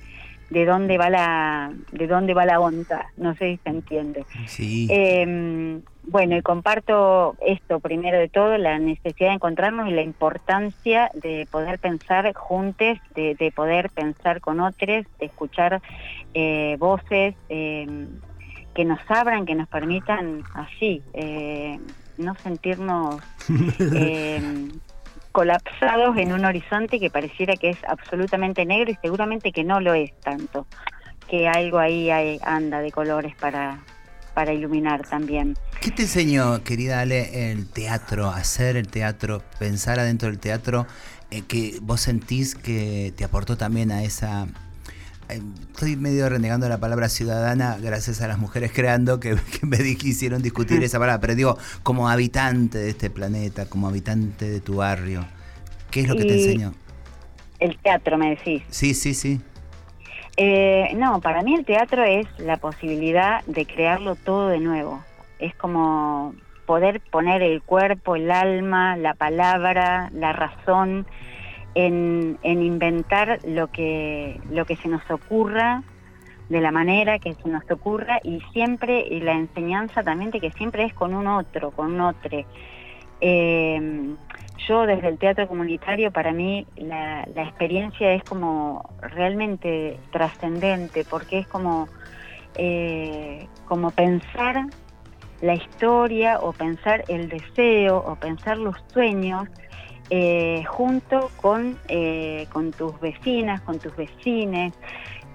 de dónde va la de dónde va la onda, no sé si se entiende. Sí. Eh, bueno, y comparto esto primero de todo, la necesidad de encontrarnos y la importancia de poder pensar juntos, de, de poder pensar con otros, de escuchar eh, voces eh, que nos abran, que nos permitan así, eh, no sentirnos *laughs* eh, colapsados en un horizonte que pareciera que es absolutamente negro y seguramente que no lo es tanto, que algo ahí hay- anda de colores para, para iluminar también. ¿Qué te enseñó, querida Ale, el teatro, hacer el teatro, pensar adentro del teatro, eh, que vos sentís que te aportó también a esa... Estoy medio renegando la palabra ciudadana gracias a las mujeres creando que, *laughs* que me di- quisieron discutir *laughs* esa palabra, pero digo, como habitante de este planeta, como habitante de tu barrio, ¿qué es lo que te enseñó? El teatro, me decís. Sí, sí, sí. Eh, no, para mí el teatro es la posibilidad de crearlo todo de nuevo. Es como poder poner el cuerpo, el alma, la palabra, la razón en, en inventar lo que, lo que se nos ocurra de la manera que se nos ocurra y siempre, y la enseñanza también de que siempre es con un otro, con un otro. Eh, yo desde el teatro comunitario, para mí la, la experiencia es como realmente trascendente, porque es como, eh, como pensar la historia o pensar el deseo o pensar los sueños eh, junto con, eh, con tus vecinas, con tus vecines,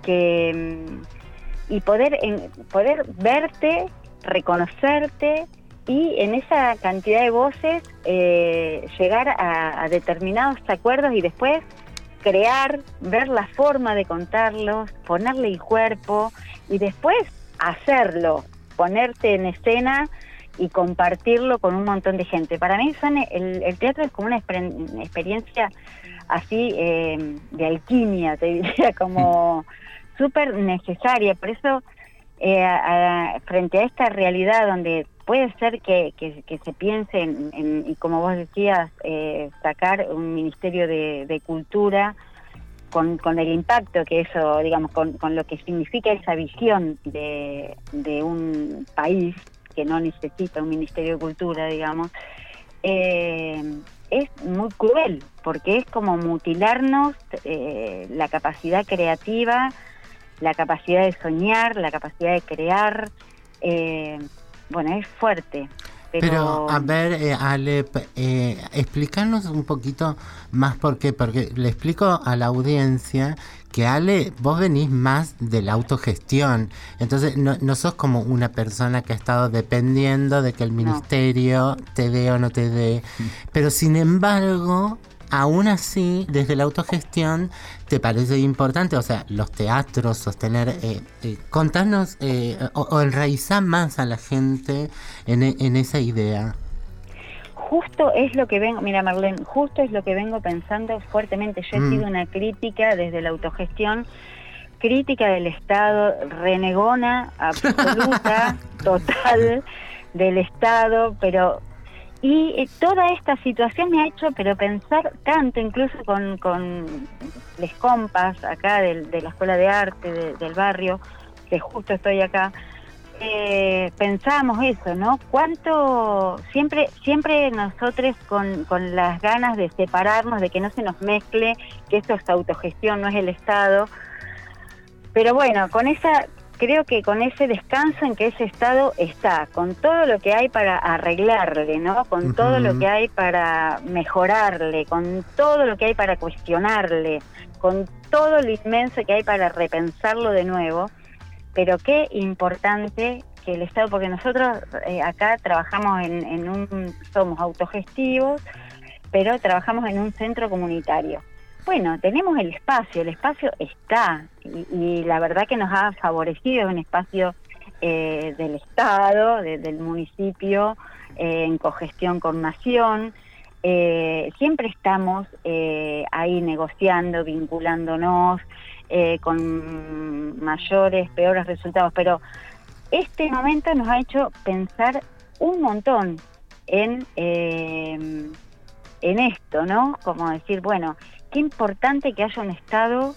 que, mm, y poder, en, poder verte, reconocerte y en esa cantidad de voces eh, llegar a, a determinados acuerdos y después crear, ver la forma de contarlos, ponerle el cuerpo y después hacerlo, ponerte en escena y compartirlo con un montón de gente. Para mí son el, el teatro es como una, exper- una experiencia así eh, de alquimia, te *laughs* diría, como súper necesaria. Por eso, eh, a- frente a esta realidad donde puede ser que, que- se piense en, en- y como vos decías, eh, sacar un ministerio de, de cultura con, con el impacto que eso, digamos, con, con lo que significa esa visión de, de un país que no necesita un ministerio de cultura, digamos, eh, es muy cruel, porque es como mutilarnos eh, la capacidad creativa, la capacidad de soñar, la capacidad de crear. eh, bueno, es fuerte. Pero, Pero, a ver, eh, Ale, p- eh, explícanos un poquito más por qué, porque le explico a la audiencia que Ale, vos venís más de la autogestión, entonces no, no sos como una persona que ha estado dependiendo de que el ministerio te dé o no te dé, pero sin embargo, aún así, desde la autogestión, ¿te parece importante? O sea, los teatros, sostener, eh, eh, contanos eh, o, o enraizar más a la gente en, en esa idea. justo es lo que vengo, mira Marlene, justo es lo que vengo pensando fuertemente. Yo he Mm. sido una crítica desde la autogestión, crítica del Estado, renegona absoluta, *laughs* total del Estado, pero y eh, toda esta situación me ha hecho pero pensar tanto, incluso con, con les compas acá del- de, la Escuela de Arte de- del barrio, que justo estoy acá, eh, pensábamos eso, ¿no? Cuánto siempre siempre nosotros con, con las ganas de separarnos, de que no se nos mezcle, que esto es autogestión, no es el Estado. Pero bueno, con esa creo que con ese descanso en que ese Estado está, con todo lo que hay para arreglarle, ¿no? Con todo lo que hay para mejorarle, con todo lo que hay para cuestionarle, con todo lo inmenso que hay para repensarlo de nuevo pero qué importante que el Estado, porque nosotros eh, acá trabajamos en, en un, somos autogestivos, pero trabajamos en un centro comunitario. Bueno, tenemos el espacio, el espacio está, y, la verdad que nos ha favorecido, un espacio eh, del Estado, de- del municipio, eh, en cogestión con Nación. Eh, siempre estamos eh, ahí negociando, vinculándonos, con mayores, peores resultados, pero este momento nos ha hecho pensar un montón en, en esto, ¿no? Como decir, bueno, qué importante que haya un Estado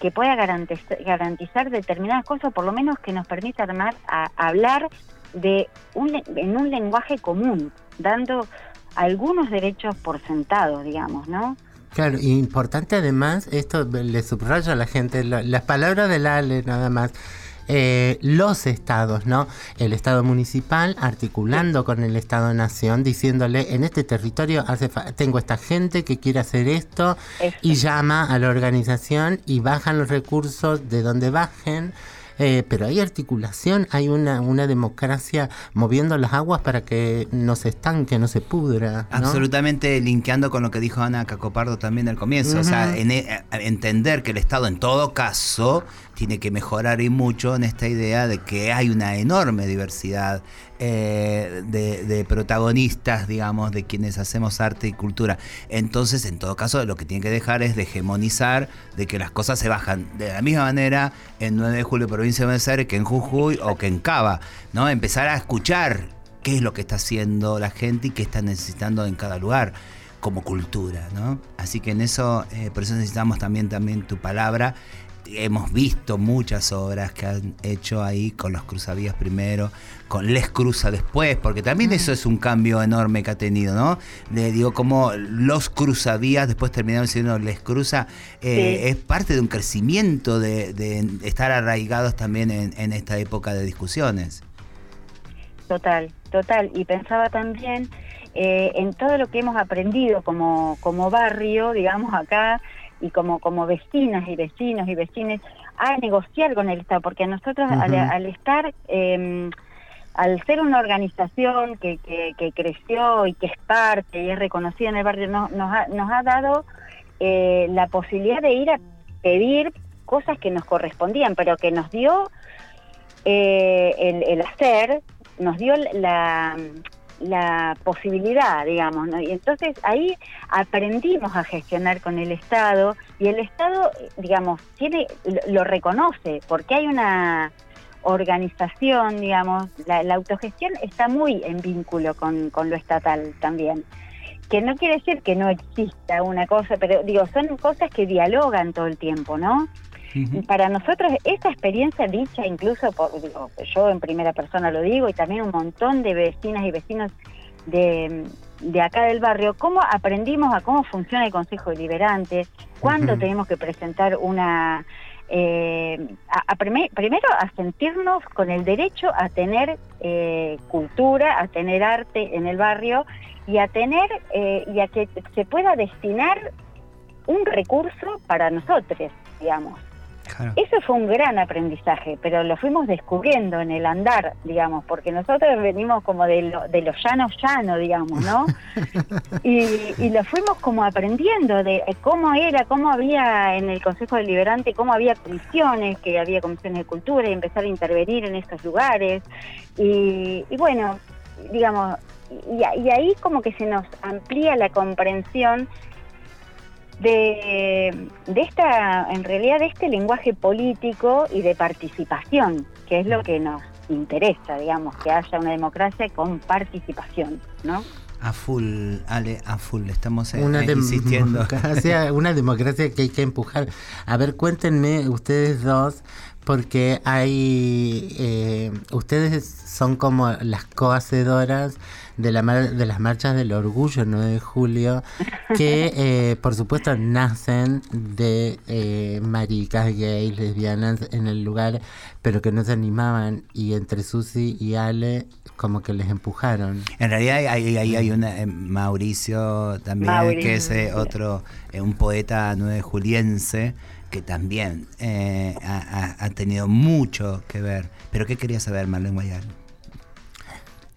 que pueda garantizar, garantizar determinadas cosas, por lo menos que nos permita armar, a, hablar de un, en un lenguaje común, dando algunos derechos por sentados, digamos, ¿no? Claro, importante además, esto le subrayo a la gente, la- las palabras del Ale nada más. Eh, los estados, ¿no? El estado municipal articulando con el estado nación, diciéndole en este territorio hace fa- tengo esta gente que quiere hacer esto y llama a la organización y bajan los recursos de donde bajen. eh, pero hay articulación, hay una, una democracia moviendo las aguas para que no se estanque, no se pudra. ¿no? Absolutamente linkeando con lo que dijo Ana Cacopardo también al comienzo. O sea, en- eh, entender que el Estado en todo caso tiene que mejorar y mucho en esta idea de que hay una enorme diversidad eh, de, protagonistas, digamos, de quienes hacemos arte y cultura. Entonces, en todo caso, lo que tiene que dejar es de hegemonizar, de que las cosas se bajan de la misma manera en 9 de julio, provincia de Buenos Aires, que en Jujuy o que en Cava, ¿no? Empezar a escuchar qué es lo que está haciendo la gente y qué está necesitando en cada lugar como cultura, ¿no? Así que en eso, eh, por eso necesitamos también, también tu palabra. Hemos visto muchas obras que han hecho ahí con los cruzavías primero, con Les Cruza después, porque también eso es un cambio enorme que ha tenido, ¿no? Le digo, como los cruzavías después terminaron siendo Les Cruza, eh, Sí. es parte de un crecimiento de, de estar arraigados también en, en esta época de discusiones. Total, total. Y pensaba también eh, en todo lo que hemos aprendido como, como barrio, digamos, acá, y como, como vecinas y vecinos y vecines, a negociar con el Estado, porque nosotros al, estar... eh, al ser una organización que, que, que creció y que es parte y es reconocida en el barrio, no- nos, ha, nos ha dado eh, la posibilidad de ir a pedir cosas que nos correspondían, pero que nos dio eh, el, el hacer, nos dio la, la posibilidad, digamos, ¿no? Y entonces ahí aprendimos a gestionar con el Estado y el Estado, digamos, tiene lo, reconoce porque hay una organización, digamos, la, la autogestión está muy en vínculo con, con lo estatal también. Que no quiere decir que no exista una cosa, pero digo, son cosas que dialogan todo el tiempo, ¿no? Y para nosotros esta experiencia dicha incluso por digo, yo en primera persona lo digo y también un montón de vecinas y vecinos de, de acá del barrio, cómo aprendimos a cómo funciona el Consejo Deliberante, cuándo tenemos que presentar una... eh, a- a prime- primero a sentirnos con el derecho a tener eh, cultura, a tener arte en el barrio y a tener eh, y a que se pueda destinar un recurso para nosotros, digamos. Eso fue un gran aprendizaje, pero lo fuimos descubriendo en el andar, digamos, porque nosotros venimos como de lo, de lo llano llano, digamos, ¿no? *laughs* y, y lo fuimos como aprendiendo de cómo era, cómo había en el Consejo Deliberante, cómo había comisiones, que había comisiones de cultura y empezar a intervenir en estos lugares. Y, y bueno, digamos, y, y ahí como que se nos amplía la comprensión de, de esta, en realidad, de este lenguaje político y de participación, que es lo que nos interesa, digamos, que haya una democracia con participación, ¿no? A full, Ale, a full, estamos eh, Una eh, insistiendo. *laughs* democracia, una democracia que hay que empujar. A ver, cuéntenme ustedes dos, porque hay, eh, ustedes son como las cohacedoras de, la mar- de las marchas del orgullo 9 de julio, que eh, por supuesto nacen de eh, maricas, gays, lesbianas en el lugar, pero que no se animaban y entre Susi y Ale como que les empujaron. En realidad hay, hay, hay- hay una, eh, Mauricio también, que es eh, otro, eh, un poeta nueve juliense, que también eh, ha, ha- ha tenido mucho que ver. ¿Pero qué quería saber, Marlene Guayal?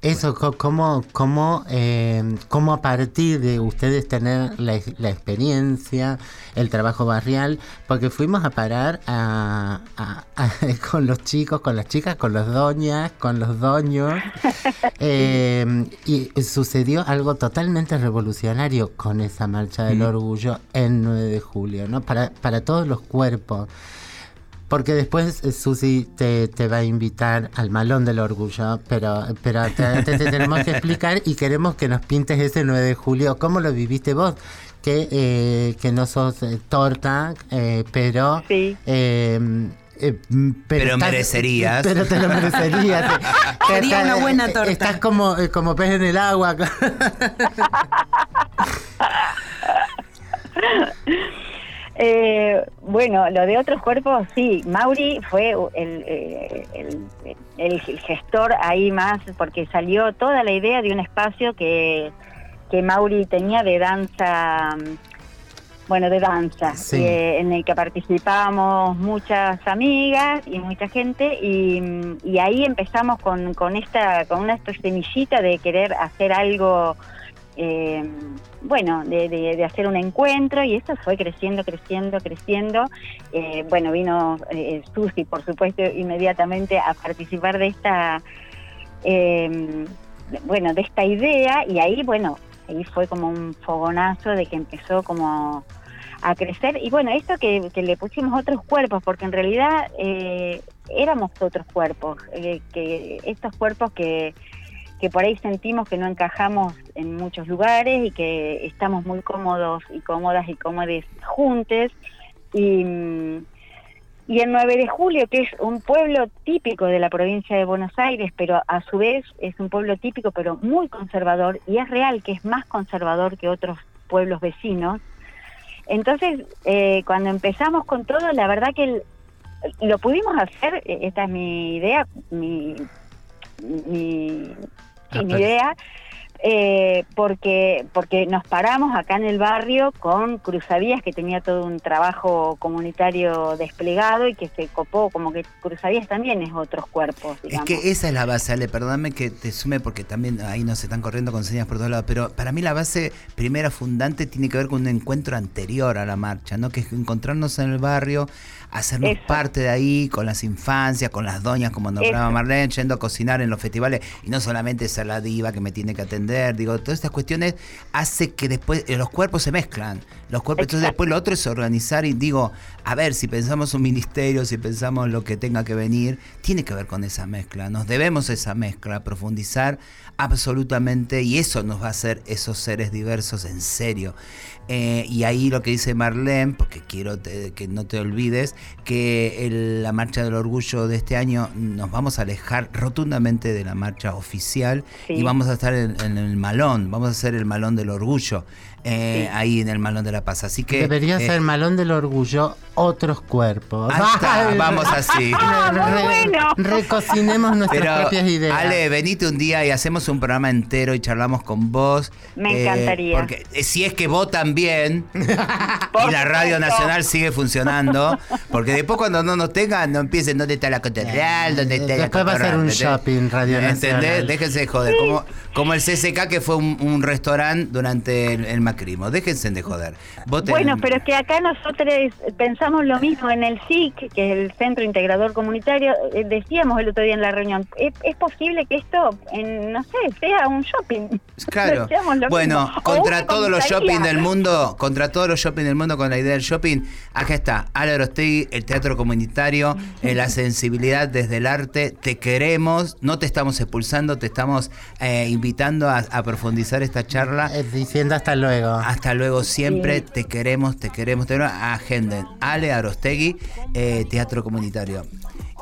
Eso, ¿cómo, cómo, eh, cómo a partir de ustedes tener la, ex- la experiencia, el trabajo barrial, porque fuimos a parar a, a- a- *laughs* con los chicos, con las chicas, con los doñas, con los doños, *laughs* eh, y sucedió algo totalmente revolucionario con esa marcha del Mm. orgullo en 9 de julio, ¿no? Para, para todos los cuerpos. Porque después eh, Susi te, te va a invitar al malón del orgullo, pero, pero te, te- te tenemos que explicar y queremos que nos pintes ese 9 de julio. ¿Cómo lo viviste vos? Que, eh, que no sos eh, torta, eh, pero... eh, eh, mm, Pero merecerías. Pero te lo merecerías. eh. *laughs* Sería una buena eh, torta. Estás como, eh, como pez en el agua. *laughs* Eh, bueno, lo de otros cuerpos, sí. Mauri fue el, eh, el, el gestor ahí más, porque salió toda la idea de un espacio que, que Mauri tenía de danza, bueno, de danza, Sí. eh, en el que participábamos muchas amigas y mucha gente, y, y ahí empezamos con, con esta, con una semillita de querer hacer algo eh, bueno, de, de- hacer un encuentro y esto fue creciendo, creciendo, creciendo. Eh, bueno, vino eh, Susi, por supuesto, inmediatamente a participar de esta, eh, bueno, de esta idea y ahí, bueno, ahí fue como un fogonazo de que empezó como a crecer y bueno, esto que, que le pusimos otros cuerpos, porque en realidad eh, éramos otros cuerpos, eh, que estos cuerpos que, que por ahí sentimos que no encajamos en muchos lugares y que estamos muy cómodos y cómodas y cómodes juntos y, mm, y el 9 de julio, que es un pueblo típico de la provincia de Buenos Aires, pero a su vez es un pueblo típico, pero muy conservador, y es real que es más conservador que otros pueblos vecinos. Entonces, eh, cuando empezamos con todo, la verdad que el- lo pudimos hacer, eh, esta es mi idea, mi, sí, Ah, idea, eh, porque porque nos paramos acá en el barrio con Cruzavías que tenía todo un trabajo comunitario desplegado y que se copó como que Cruzavías también es otros cuerpos Es digamos. que esa es la base, Ale, perdóname que te sume porque también ahí nos están corriendo con señas por todos lados, pero para mí la base primera fundante tiene que ver con un encuentro anterior a la marcha, ¿no? Que es encontrarnos en el barrio, hacernos Eso. parte de ahí con las infancias, con las doñas, como nombraba Eso. Marlene, yendo a cocinar en los festivales y no solamente ser la diva que me tiene que atender, digo, todas estas cuestiones hace que después eh, los cuerpos se mezclan, los cuerpos, entonces después lo otro es organizar y digo, a ver, si pensamos un ministerio, si pensamos lo que tenga que venir, tiene que ver con esa mezcla, nos debemos esa mezcla, profundizar absolutamente y eso nos va a hacer esos seres diversos en serio. Eh, y ahí lo que dice Marlene, porque quiero te- que no te olvides, que el- la marcha del orgullo de este año nos vamos a alejar rotundamente de la marcha oficial Sí. y vamos a estar en, en el malón, vamos a hacer el malón del orgullo, eh, Sí. ahí en el malón de la paz. Así que... Debería eh, ser malón del orgullo otros cuerpos. *laughs* Vamos así. *laughs* Ah, re- bueno. Recocinemos nuestras Pero, propias ideas. Ale, venite un día y hacemos un programa entero y charlamos con vos. Me encantaría. Porque eh, si es que vos también *laughs* y la Radio. Nacional sigue funcionando, porque después cuando no nos tengan, no empiecen dónde está la catedral, dónde está la Después va a ser un ¿entendés? shopping Radio ¿Entendés? Nacional. Déjense de joder. Como, como el CCK que fue un, un restaurante durante el, el macrismo. Déjense de joder. Voten- Bueno, pero es que acá nosotros pensamos lo mismo en el SIC, que es el Centro Integrador Comunitario, eh, decíamos el otro día en la reunión, ¿es, es posible que esto, en, no sé, sea un shopping? Claro. *laughs* Lo Bueno, mismo. Contra todos los shopping del mundo, contra todos los shopping del mundo con la idea del shopping, acá está, Ale Orostegui, el teatro comunitario, eh, la sensibilidad desde el arte, te queremos, no te estamos expulsando, te estamos eh, invitando a, a profundizar esta charla. Eh, Diciendo hasta luego. Hasta luego siempre, te queremos, te queremos, te queremos. Agenden, Ale Arostegui, eh, Teatro Comunitario.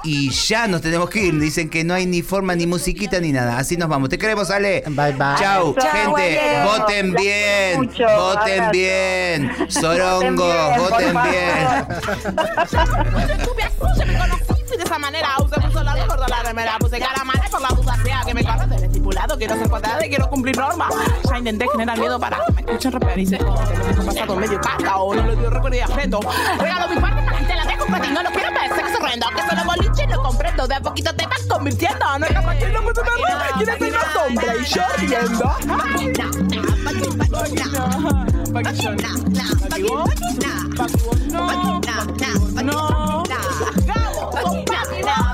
Y ya nos tenemos que ir, dicen que no hay ni forma, ni musiquita, ni nada. Así nos vamos. Te queremos, Ale. Bye, bye. Chau, Chau, gente. Voten bien. mucho. Voten Abrazo. bien. Sorongos, Voten voten bien, *laughs* esa manera. Solar de gordo la remera. Puse cara mala por la duda sea que me corre del estipulado. Quiero ser cuadrada y quiero cumplir normas. Ya intenté generar miedo para que me escuchen y se que pasado medio caca o no le dio recuerdo y afecto. Regalo mi parte para que te la dejo para ti. No lo quiero ver, sexo horrendo. Que solo boliche lo comprendo. De a poquito te vas convirtiendo. No que ser la que que que now.